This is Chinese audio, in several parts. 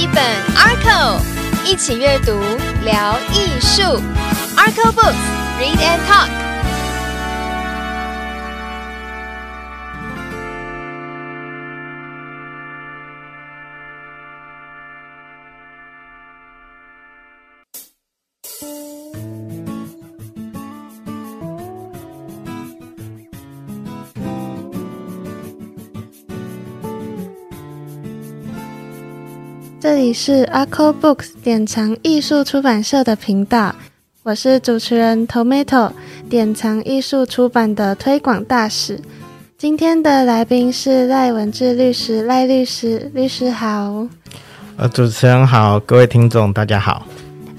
一本 Arco，一起阅读聊艺术。Arco Books，Read and Talk。里是 Arco Books 典藏艺术出版社的频道，我是主持人 Tomato，典藏艺术出版的推广大使。今天的来宾是赖文志律师，赖律师，律师好。呃，主持人好，各位听众大家好。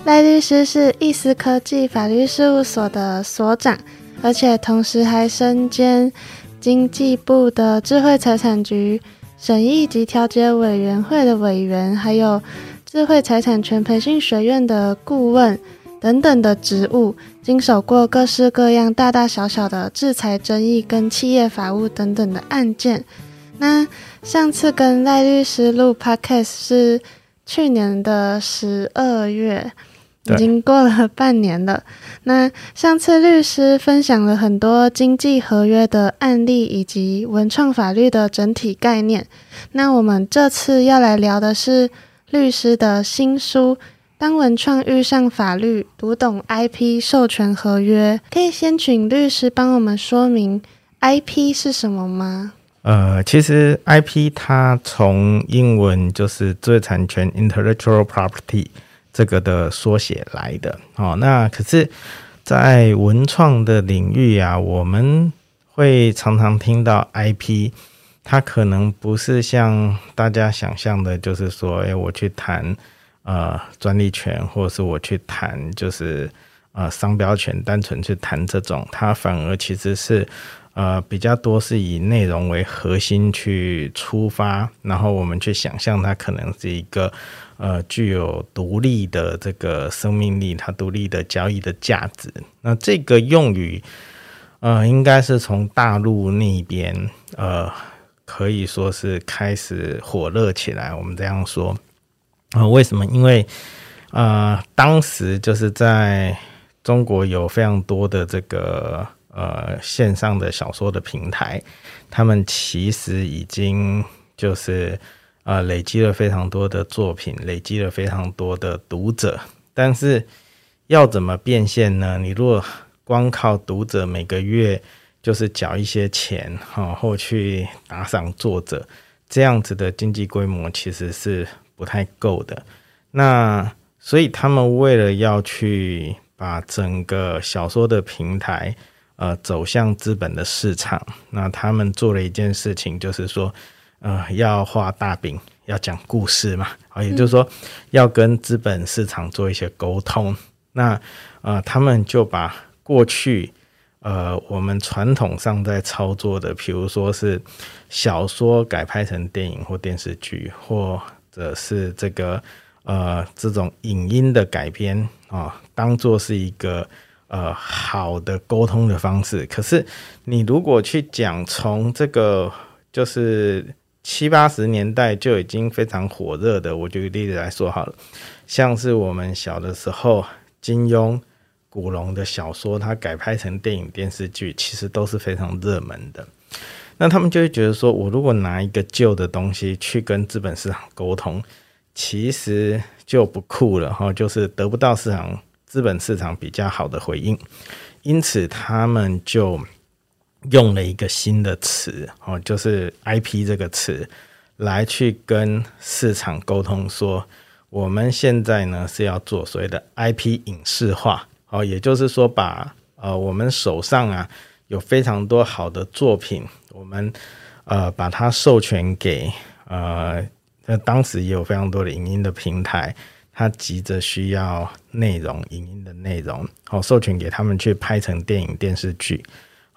赖律师是易思科技法律事务所的所长，而且同时还身兼经济部的智慧财产局。审议及调解委员会的委员，还有智慧财产权培训学院的顾问等等的职务，经手过各式各样大大小小的制裁争议跟企业法务等等的案件。那上次跟赖律师录 podcast 是去年的十二月。已经过了半年了。那上次律师分享了很多经济合约的案例以及文创法律的整体概念。那我们这次要来聊的是律师的新书《当文创遇上法律，读懂 IP 授权合约》。可以先请律师帮我们说明 IP 是什么吗？呃，其实 IP 它从英文就是知识产权 （Intellectual Property）。这个的缩写来的哦，那可是，在文创的领域啊，我们会常常听到 IP，它可能不是像大家想象的，就是说，哎，我去谈呃专利权，或者是我去谈就是呃商标权，单纯去谈这种，它反而其实是呃比较多是以内容为核心去出发，然后我们去想象它可能是一个。呃，具有独立的这个生命力，它独立的交易的价值。那这个用语，呃，应该是从大陆那边，呃，可以说是开始火热起来。我们这样说，啊，为什么？因为，呃，当时就是在中国有非常多的这个呃线上的小说的平台，他们其实已经就是。啊，累积了非常多的作品，累积了非常多的读者，但是要怎么变现呢？你如果光靠读者每个月就是缴一些钱，哈，或去打赏作者，这样子的经济规模其实是不太够的。那所以他们为了要去把整个小说的平台，呃，走向资本的市场，那他们做了一件事情，就是说。呃，要画大饼，要讲故事嘛，啊，也就是说，要跟资本市场做一些沟通。那呃，他们就把过去呃我们传统上在操作的，比如说是小说改拍成电影或电视剧，或者是这个呃这种影音的改编啊，当做是一个呃好的沟通的方式。可是你如果去讲从这个就是。七八十年代就已经非常火热的，我举例子来说好了，像是我们小的时候，金庸、古龙的小说，它改拍成电影、电视剧，其实都是非常热门的。那他们就会觉得说，我如果拿一个旧的东西去跟资本市场沟通，其实就不酷了哈，就是得不到市场资本市场比较好的回应，因此他们就。用了一个新的词哦，就是 IP 这个词，来去跟市场沟通，说我们现在呢是要做所谓的 IP 影视化哦，也就是说把呃我们手上啊有非常多好的作品，我们呃把它授权给呃那当时也有非常多的影音的平台，它急着需要内容影音的内容，好授权给他们去拍成电影电视剧。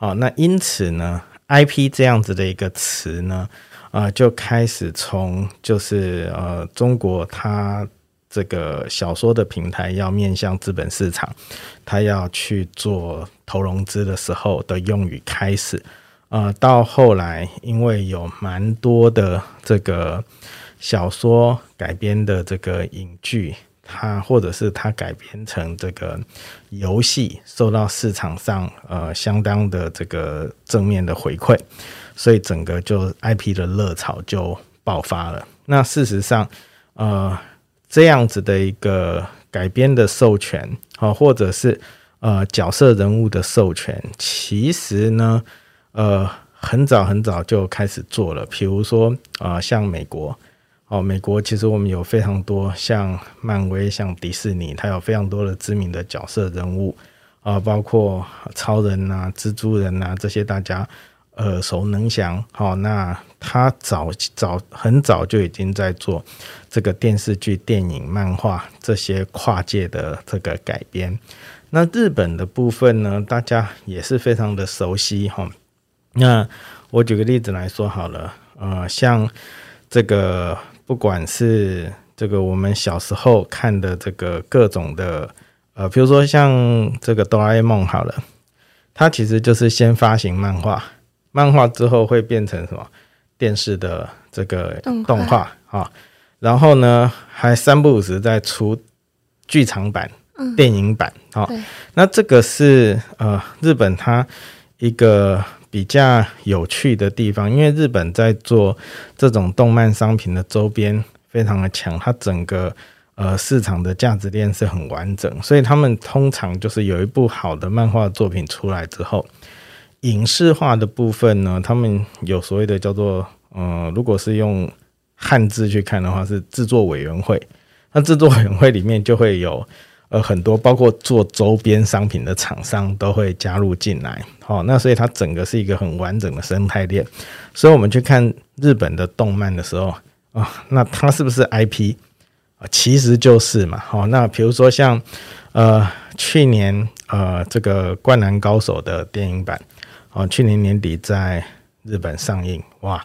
哦，那因此呢，IP 这样子的一个词呢，啊，就开始从就是呃，中国它这个小说的平台要面向资本市场，它要去做投融资的时候的用语开始，呃，到后来因为有蛮多的这个小说改编的这个影剧，它或者是它改编成这个游戏，受到市场上呃相当的这个正面的回馈，所以整个就 IP 的热潮就爆发了。那事实上，呃，这样子的一个改编的授权，啊，或者是呃角色人物的授权，其实呢，呃，很早很早就开始做了。比如说，啊，像美国，哦，美国其实我们有非常多像漫威、像迪士尼，它有非常多的知名的角色人物，啊，包括超人呐、蜘蛛人呐这些大家耳熟能详。好，那他早早很早就已经在做这个电视剧、电影、漫画这些跨界的这个改编。那日本的部分呢，大家也是非常的熟悉哈。那我举个例子来说好了，呃，像这个不管是这个我们小时候看的这个各种的，呃，比如说像这个哆啦 A 梦好了，它其实就是先发行漫画，漫画之后会变成什么电视的这个动画啊，然后呢还三不五时再出剧场版、电影版啊。那这个是呃日本它一个。比较有趣的地方，因为日本在做这种动漫商品的周边非常的强，它整个呃市场的价值链是很完整，所以他们通常就是有一部好的漫画作品出来之后，影视化的部分呢，他们有所谓的叫做呃，如果是用汉字去看的话，是制作委员会，那制作委员会里面就会有。呃，很多包括做周边商品的厂商都会加入进来，好，那所以它整个是一个很完整的生态链。所以我们去看日本的动漫的时候啊，那它是不是 IP 啊？其实就是嘛，好，那比如说像呃去年呃这个《灌篮高手》的电影版，哦，去年年底在日本上映，哇，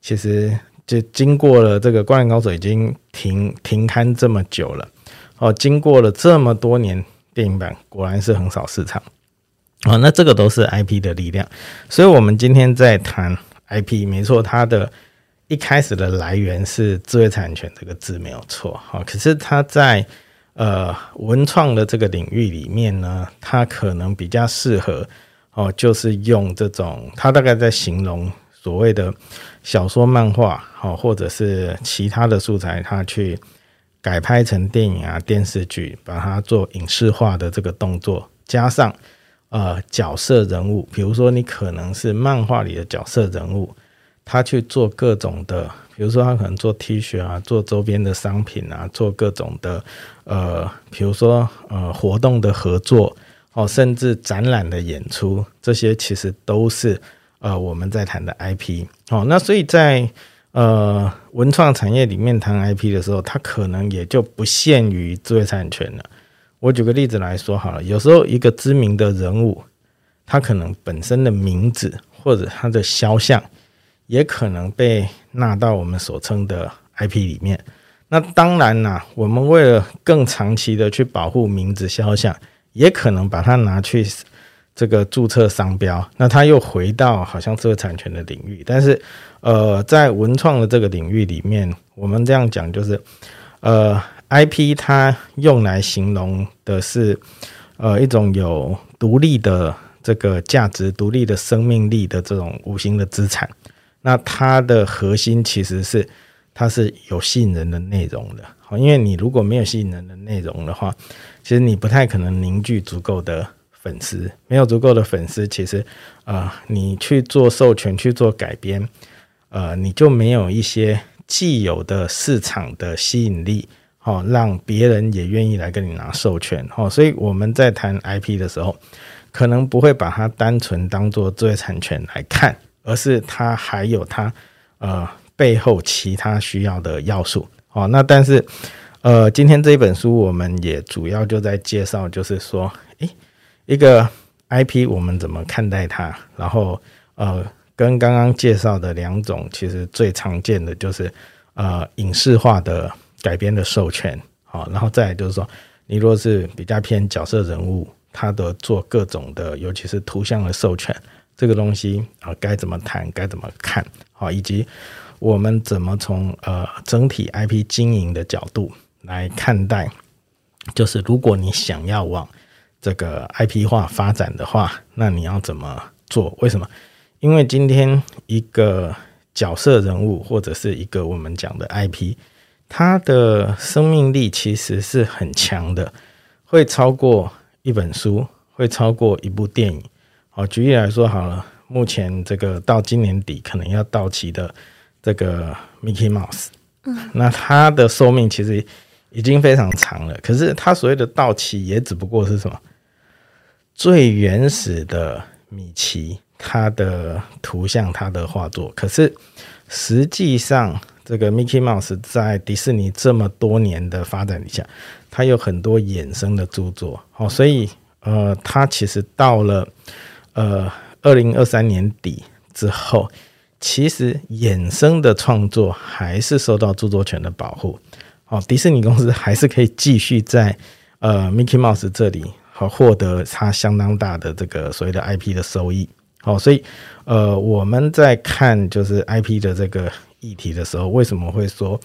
其实就经过了这个《灌篮高手》已经停停刊这么久了。哦，经过了这么多年，电影版果然是横扫市场。哦，那这个都是 IP 的力量。所以，我们今天在谈 IP，没错，它的一开始的来源是知识产权这个字没有错。好，可是它在呃文创的这个领域里面呢，它可能比较适合哦，就是用这种，它大概在形容所谓的小说、漫画，好，或者是其他的素材，它去。改拍成电影啊电视剧，把它做影视化的这个动作，加上呃角色人物，比如说你可能是漫画里的角色人物，他去做各种的，比如说他可能做 T 恤啊，做周边的商品啊，做各种的呃，比如说呃活动的合作哦，甚至展览的演出，这些其实都是呃我们在谈的 IP 哦。那所以在呃，文创产业里面谈 IP 的时候，它可能也就不限于智慧产权了。我举个例子来说好了，有时候一个知名的人物，他可能本身的名字或者他的肖像，也可能被纳到我们所称的 IP 里面。那当然啦，我们为了更长期的去保护名字肖像，也可能把它拿去。这个注册商标，那他又回到好像知识产权的领域，但是，呃，在文创的这个领域里面，我们这样讲就是，呃，IP 它用来形容的是，呃，一种有独立的这个价值、独立的生命力的这种无形的资产。那它的核心其实是它是有吸引人的内容的，好，因为你如果没有吸引人的内容的话，其实你不太可能凝聚足够的。粉丝没有足够的粉丝，其实，呃，你去做授权去做改编，呃，你就没有一些既有的市场的吸引力，哦，让别人也愿意来跟你拿授权，哦，所以我们在谈 IP 的时候，可能不会把它单纯当做知识产权来看，而是它还有它呃背后其他需要的要素，哦，那但是，呃，今天这一本书我们也主要就在介绍，就是说，诶。一个 IP 我们怎么看待它？然后呃，跟刚刚介绍的两种，其实最常见的就是呃影视化的改编的授权，好，然后再就是说，你若是比较偏角色人物，他的做各种的，尤其是图像的授权，这个东西啊该怎么谈，该怎么看，好，以及我们怎么从呃整体 IP 经营的角度来看待？就是如果你想要往这个 IP 化发展的话，那你要怎么做？为什么？因为今天一个角色人物或者是一个我们讲的 IP，它的生命力其实是很强的，会超过一本书，会超过一部电影。好，举例来说好了，目前这个到今年底可能要到期的这个 Mickey Mouse，嗯，那它的寿命其实已经非常长了。可是它所谓的到期，也只不过是什么最原始的米奇。他的图像，他的画作，可是实际上，这个 Mickey Mouse 在迪士尼这么多年的发展底下，它有很多衍生的著作，好，所以呃，它其实到了呃二零二三年底之后，其实衍生的创作还是受到著作权的保护，好，迪士尼公司还是可以继续在呃 Mickey Mouse 这里好获得它相当大的这个所谓的 IP 的收益。好，所以，呃，我们在看就是 IP 的这个议题的时候，为什么会说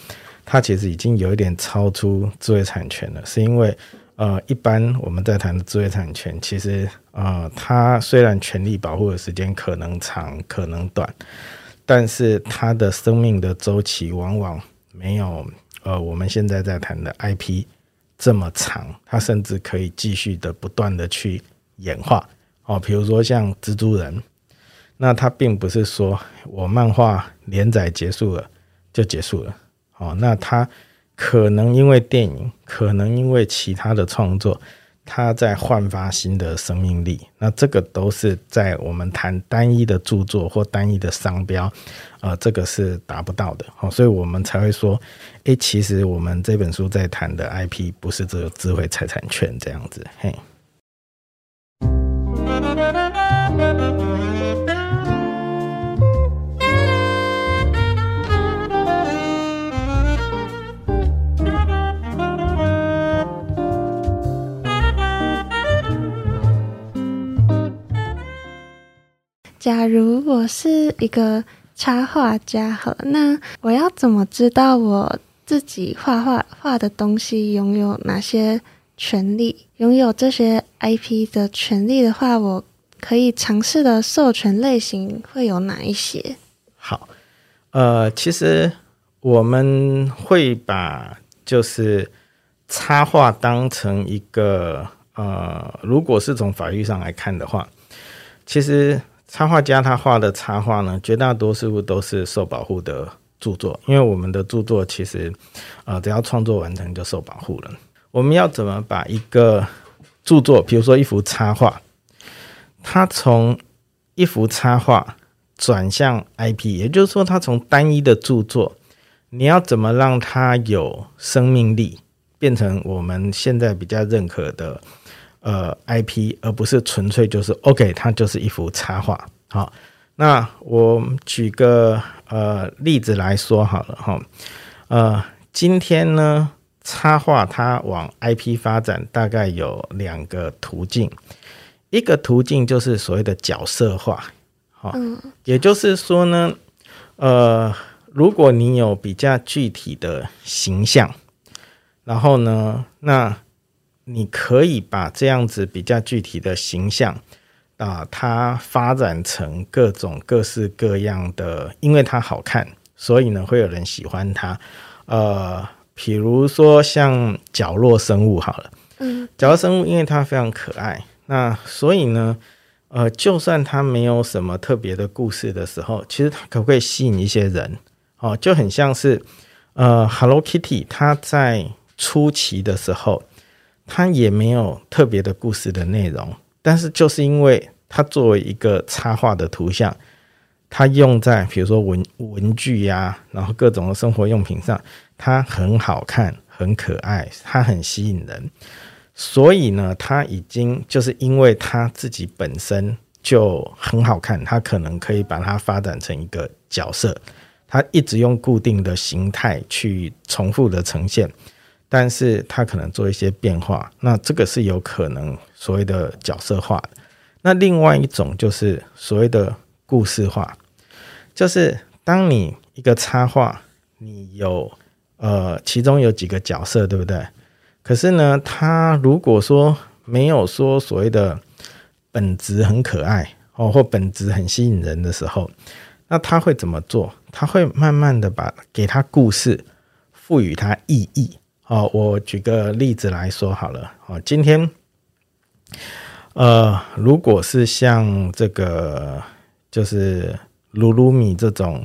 它其实已经有一点超出智慧产权了？是因为，呃，一般我们在谈的智慧产权，其实，呃，它虽然权利保护的时间可能长，可能短，但是它的生命的周期往往没有，呃，我们现在在谈的 IP 这么长，它甚至可以继续的不断的去演化。哦，比如说像蜘蛛人。那它并不是说我漫画连载结束了就结束了，哦，那它可能因为电影，可能因为其他的创作，它在焕发新的生命力。那这个都是在我们谈单一的著作或单一的商标，呃，这个是达不到的，哦，所以我们才会说，诶，其实我们这本书在谈的 IP 不是只有智慧财产权这样子，嘿。假如我是一个插画家，好，那我要怎么知道我自己画画画的东西拥有哪些权利？拥有这些 IP 的权利的话，我可以尝试的授权类型会有哪一些？好，呃，其实我们会把就是插画当成一个呃，如果是从法律上来看的话，其实。插画家他画的插画呢，绝大多数都是受保护的著作，因为我们的著作其实，呃，只要创作完成就受保护了。我们要怎么把一个著作，比如说一幅插画，它从一幅插画转向 IP，也就是说，它从单一的著作，你要怎么让它有生命力，变成我们现在比较认可的。呃，IP，而不是纯粹就是 OK，它就是一幅插画。好，那我举个呃例子来说好了哈。呃，今天呢，插画它往 IP 发展大概有两个途径，一个途径就是所谓的角色化。好，也就是说呢，呃，如果你有比较具体的形象，然后呢，那你可以把这样子比较具体的形象啊，它发展成各种各式各样的，因为它好看，所以呢会有人喜欢它。呃，比如说像角落生物好了，嗯，角落生物因为它非常可爱，那所以呢，呃，就算它没有什么特别的故事的时候，其实它可不可以吸引一些人？哦，就很像是呃，Hello Kitty，它在初期的时候。它也没有特别的故事的内容，但是就是因为它作为一个插画的图像，它用在比如说文文具呀，然后各种的生活用品上，它很好看，很可爱，它很吸引人。所以呢，它已经就是因为它自己本身就很好看，它可能可以把它发展成一个角色，它一直用固定的形态去重复的呈现。但是他可能做一些变化，那这个是有可能所谓的角色化。那另外一种就是所谓的故事化，就是当你一个插画，你有呃，其中有几个角色，对不对？可是呢，他如果说没有说所谓的本质很可爱哦，或本质很吸引人的时候，那他会怎么做？他会慢慢的把给他故事，赋予他意义。哦，我举个例子来说好了。哦，今天，呃，如果是像这个，就是鲁鲁米这种，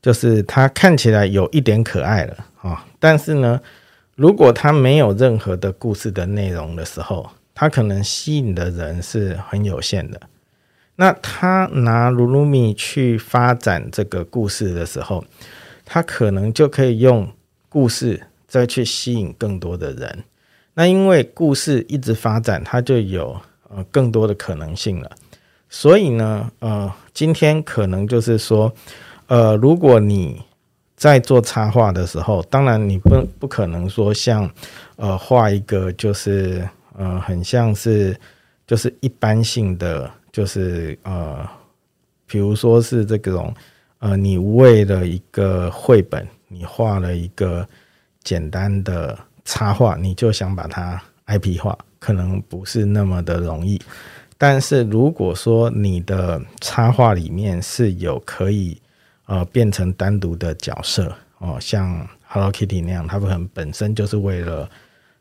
就是他看起来有一点可爱了啊，但是呢，如果他没有任何的故事的内容的时候，他可能吸引的人是很有限的。那他拿鲁鲁米去发展这个故事的时候，他可能就可以用故事。再去吸引更多的人，那因为故事一直发展，它就有呃更多的可能性了。所以呢，呃，今天可能就是说，呃，如果你在做插画的时候，当然你不不可能说像呃画一个就是呃很像是就是一般性的，就是呃，比如说是这种呃，你为了一个绘本，你画了一个。简单的插画，你就想把它 IP 化，可能不是那么的容易。但是如果说你的插画里面是有可以呃变成单独的角色哦，像 Hello Kitty 那样，它们本身就是为了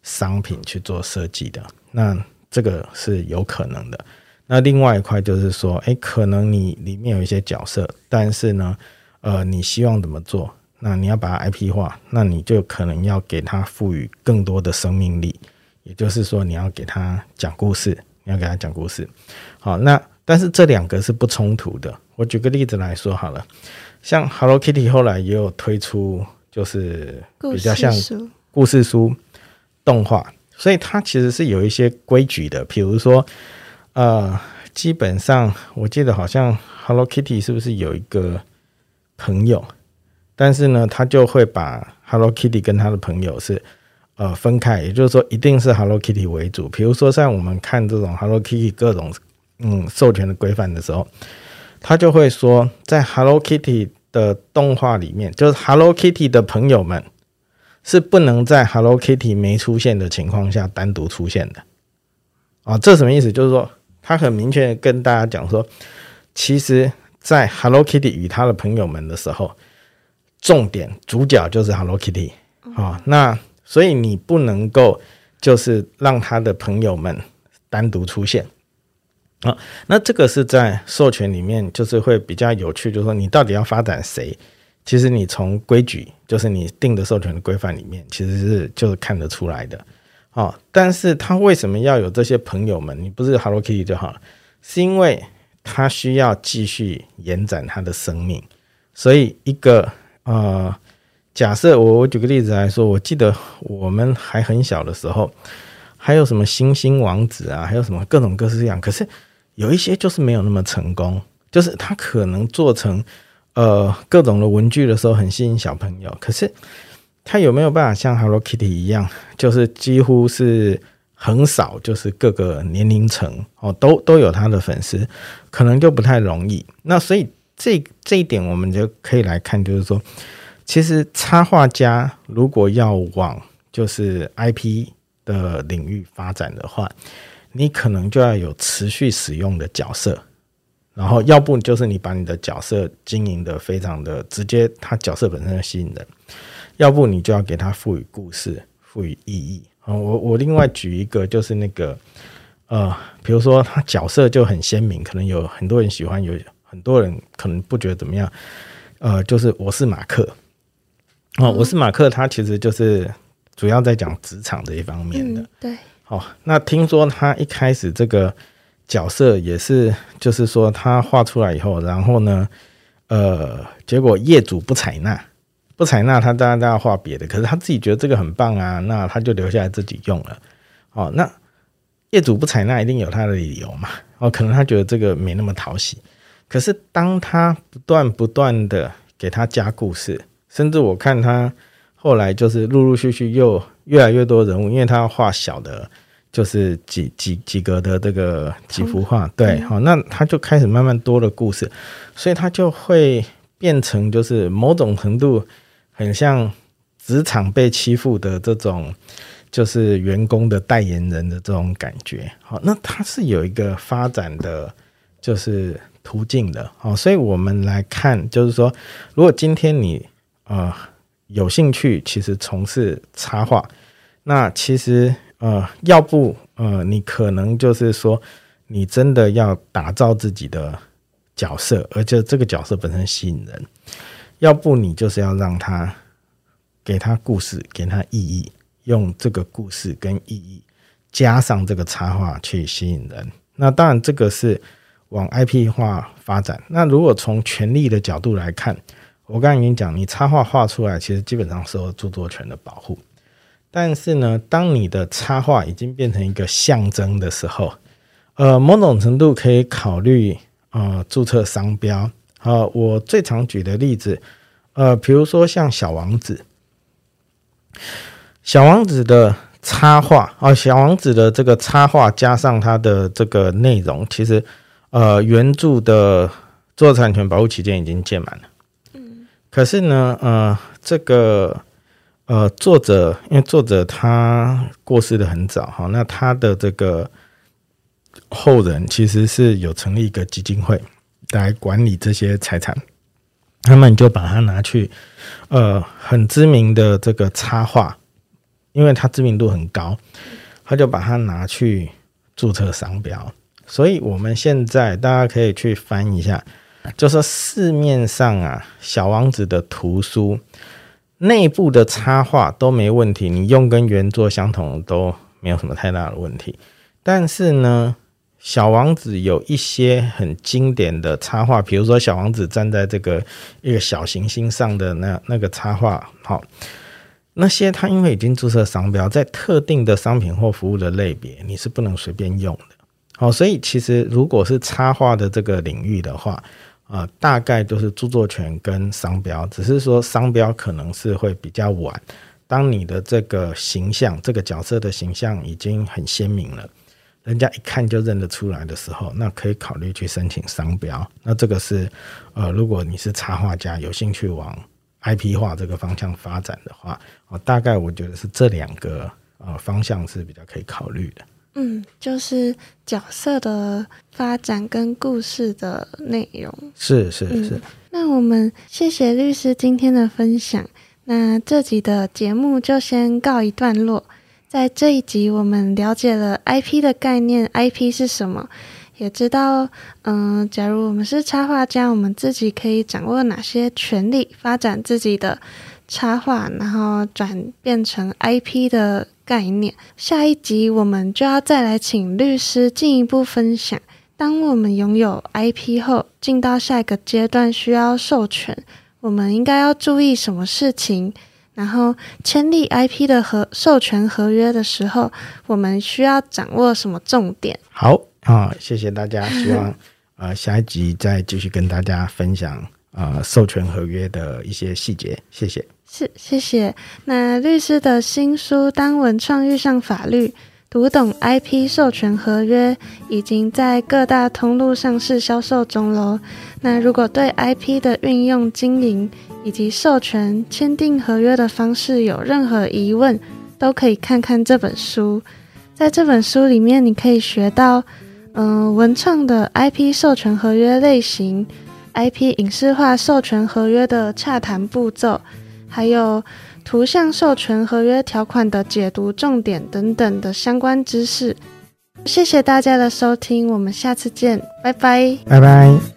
商品去做设计的，那这个是有可能的。那另外一块就是说，诶，可能你里面有一些角色，但是呢，呃，你希望怎么做？那你要把它 IP 化，那你就可能要给它赋予更多的生命力，也就是说，你要给它讲故事，你要给它讲故事。好，那但是这两个是不冲突的。我举个例子来说好了，像 Hello Kitty 后来也有推出，就是比较像故事书动画，所以它其实是有一些规矩的。比如说，呃，基本上我记得好像 Hello Kitty 是不是有一个朋友？但是呢，他就会把 Hello Kitty 跟他的朋友是呃分开，也就是说，一定是 Hello Kitty 为主。比如说，像我们看这种 Hello Kitty 各种嗯授权的规范的时候，他就会说，在 Hello Kitty 的动画里面，就是 Hello Kitty 的朋友们是不能在 Hello Kitty 没出现的情况下单独出现的。啊，这什么意思？就是说，他很明确跟大家讲说，其实，在 Hello Kitty 与他的朋友们的时候。重点主角就是 Hello Kitty 啊，那所以你不能够就是让他的朋友们单独出现啊。那这个是在授权里面，就是会比较有趣，就是说你到底要发展谁？其实你从规矩，就是你定的授权的规范里面，其实是就是看得出来的啊。但是他为什么要有这些朋友们？你不是 Hello Kitty 就好了，是因为他需要继续延展他的生命，所以一个。呃，假设我我举个例子来说，我记得我们还很小的时候，还有什么星星王子啊，还有什么各种各式各样。可是有一些就是没有那么成功，就是他可能做成呃各种的文具的时候很吸引小朋友，可是他有没有办法像 Hello Kitty 一样，就是几乎是横扫，就是各个年龄层哦都都有他的粉丝，可能就不太容易。那所以。这这一点我们就可以来看，就是说，其实插画家如果要往就是 IP 的领域发展的话，你可能就要有持续使用的角色，然后要不就是你把你的角色经营的非常的直接，他角色本身吸引人；要不你就要给他赋予故事、赋予意义。啊，我我另外举一个，就是那个呃，比如说他角色就很鲜明，可能有很多人喜欢有。很多人可能不觉得怎么样，呃，就是我是马克，哦，我是马克，他其实就是主要在讲职场这一方面的。对，好，那听说他一开始这个角色也是，就是说他画出来以后，然后呢，呃，结果业主不采纳，不采纳他，当然大家画别的，可是他自己觉得这个很棒啊，那他就留下来自己用了。哦，那业主不采纳，一定有他的理由嘛？哦，可能他觉得这个没那么讨喜。可是，当他不断不断的给他加故事，甚至我看他后来就是陆陆续续又越来越多人物，因为他要画小的，就是几几几格的这个几幅画，对，好，那他就开始慢慢多了故事，所以他就会变成就是某种程度很像职场被欺负的这种，就是员工的代言人的这种感觉。好，那他是有一个发展的，就是途径的。好，所以我们来看，就是说，如果今天你呃有兴趣，其实从事插画，那其实呃，要不呃，你可能就是说，你真的要打造自己的。角色，而且这个角色本身吸引人，要不你就是要让他给他故事，给他意义，用这个故事跟意义加上这个插画去吸引人。那当然，这个是往 IP 化发展。那如果从权利的角度来看，我刚才已经讲，你插画画出来，其实基本上受著作权的保护。但是呢，当你的插画已经变成一个象征的时候，呃，某种程度可以考虑。呃，注册商标。好，我最常举的例子，呃，比如说像小王子，小王子的插画啊，小王子的这个插画加上它的这个内容，其实呃，原著的作产权保护期间已经届满了。嗯，可是呢，呃，这个呃，作者因为作者他过世的很早，哈，那他的这个。后人其实是有成立一个基金会来管理这些财产，他们就把它拿去，呃，很知名的这个插画，因为它知名度很高，他就把它拿去注册商标。所以我们现在大家可以去翻一下，就说市面上啊，小王子的图书内部的插画都没问题，你用跟原作相同都没有什么太大的问题，但是呢。小王子有一些很经典的插画，比如说小王子站在这个一个小行星上的那那个插画，好，那些他因为已经注册商标，在特定的商品或服务的类别，你是不能随便用的。好，所以其实如果是插画的这个领域的话，啊，大概都是著作权跟商标，只是说商标可能是会比较晚。当你的这个形象，这个角色的形象已经很鲜明了。人家一看就认得出来的时候，那可以考虑去申请商标。那这个是，呃，如果你是插画家，有兴趣往 IP 化这个方向发展的话，哦，大概我觉得是这两个呃方向是比较可以考虑的。嗯，就是角色的发展跟故事的内容。是是是。那我们谢谢律师今天的分享。那这集的节目就先告一段落。在这一集，我们了解了 IP 的概念，IP 是什么，也知道，嗯，假如我们是插画家，我们自己可以掌握哪些权利，发展自己的插画，然后转变成 IP 的概念。下一集我们就要再来请律师进一步分享，当我们拥有 IP 后，进到下一个阶段需要授权，我们应该要注意什么事情？然后签立 IP 的合授权合约的时候，我们需要掌握什么重点？好啊，谢谢大家。希望呃下一集再继续跟大家分享呃授权合约的一些细节。谢谢。是，谢谢。那律师的新书《当文创遇上法律》。读懂 IP 授权合约已经在各大通路上市销售中喽。那如果对 IP 的运用、经营以及授权、签订合约的方式有任何疑问，都可以看看这本书。在这本书里面，你可以学到，嗯，文创的 IP 授权合约类型，IP 影视化授权合约的洽谈步骤，还有。图像授权合约条款的解读重点等等的相关知识，谢谢大家的收听，我们下次见，拜拜，拜拜。